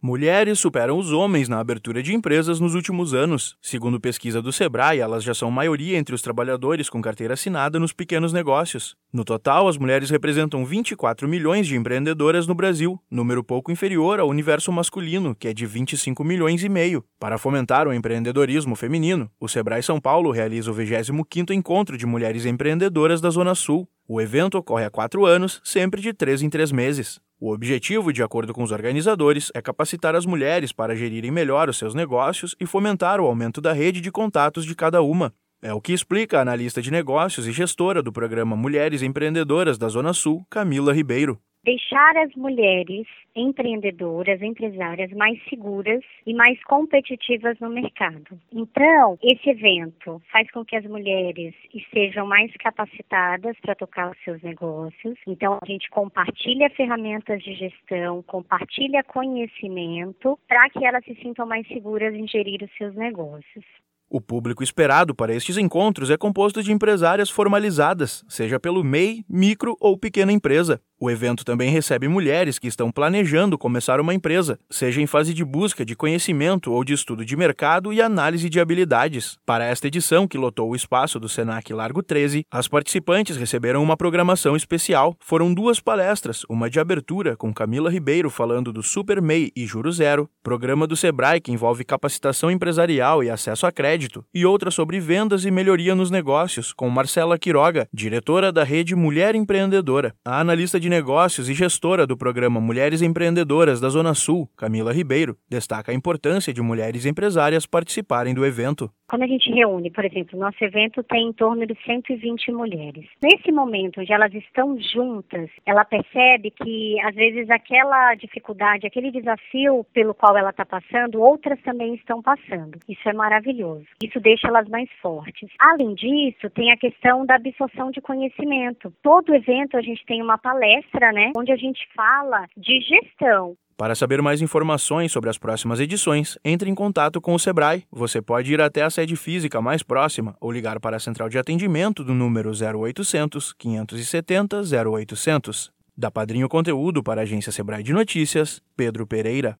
Mulheres superam os homens na abertura de empresas nos últimos anos. Segundo pesquisa do Sebrae, elas já são maioria entre os trabalhadores com carteira assinada nos pequenos negócios. No total, as mulheres representam 24 milhões de empreendedoras no Brasil, número pouco inferior ao universo masculino, que é de 25 milhões e meio. Para fomentar o empreendedorismo feminino, o Sebrae São Paulo realiza o 25º Encontro de Mulheres Empreendedoras da Zona Sul. O evento ocorre há quatro anos, sempre de três em três meses. O objetivo, de acordo com os organizadores, é capacitar as mulheres para gerirem melhor os seus negócios e fomentar o aumento da rede de contatos de cada uma. É o que explica a analista de negócios e gestora do programa Mulheres Empreendedoras da Zona Sul, Camila Ribeiro deixar as mulheres empreendedoras, empresárias mais seguras e mais competitivas no mercado. Então, esse evento faz com que as mulheres estejam mais capacitadas para tocar os seus negócios. Então, a gente compartilha ferramentas de gestão, compartilha conhecimento para que elas se sintam mais seguras em gerir os seus negócios. O público esperado para estes encontros é composto de empresárias formalizadas, seja pelo MEI, micro ou pequena empresa. O evento também recebe mulheres que estão planejando começar uma empresa, seja em fase de busca de conhecimento ou de estudo de mercado e análise de habilidades. Para esta edição, que lotou o espaço do Senac Largo 13, as participantes receberam uma programação especial. Foram duas palestras, uma de abertura com Camila Ribeiro falando do Super MEI e Juro Zero, programa do Sebrae que envolve capacitação empresarial e acesso a crédito, e outra sobre vendas e melhoria nos negócios, com Marcela Quiroga, diretora da rede Mulher Empreendedora. A analista de de Negócios e gestora do programa Mulheres Empreendedoras da Zona Sul, Camila Ribeiro, destaca a importância de mulheres empresárias participarem do evento. Quando a gente reúne, por exemplo, nosso evento tem em torno de 120 mulheres. Nesse momento onde elas estão juntas, ela percebe que às vezes aquela dificuldade, aquele desafio pelo qual ela está passando, outras também estão passando. Isso é maravilhoso. Isso deixa elas mais fortes. Além disso, tem a questão da absorção de conhecimento. Todo evento a gente tem uma palestra, né, onde a gente fala de gestão. Para saber mais informações sobre as próximas edições, entre em contato com o Sebrae. Você pode ir até a sede física mais próxima ou ligar para a central de atendimento do número 0800 570 0800. Da Padrinho Conteúdo para a agência Sebrae de Notícias, Pedro Pereira.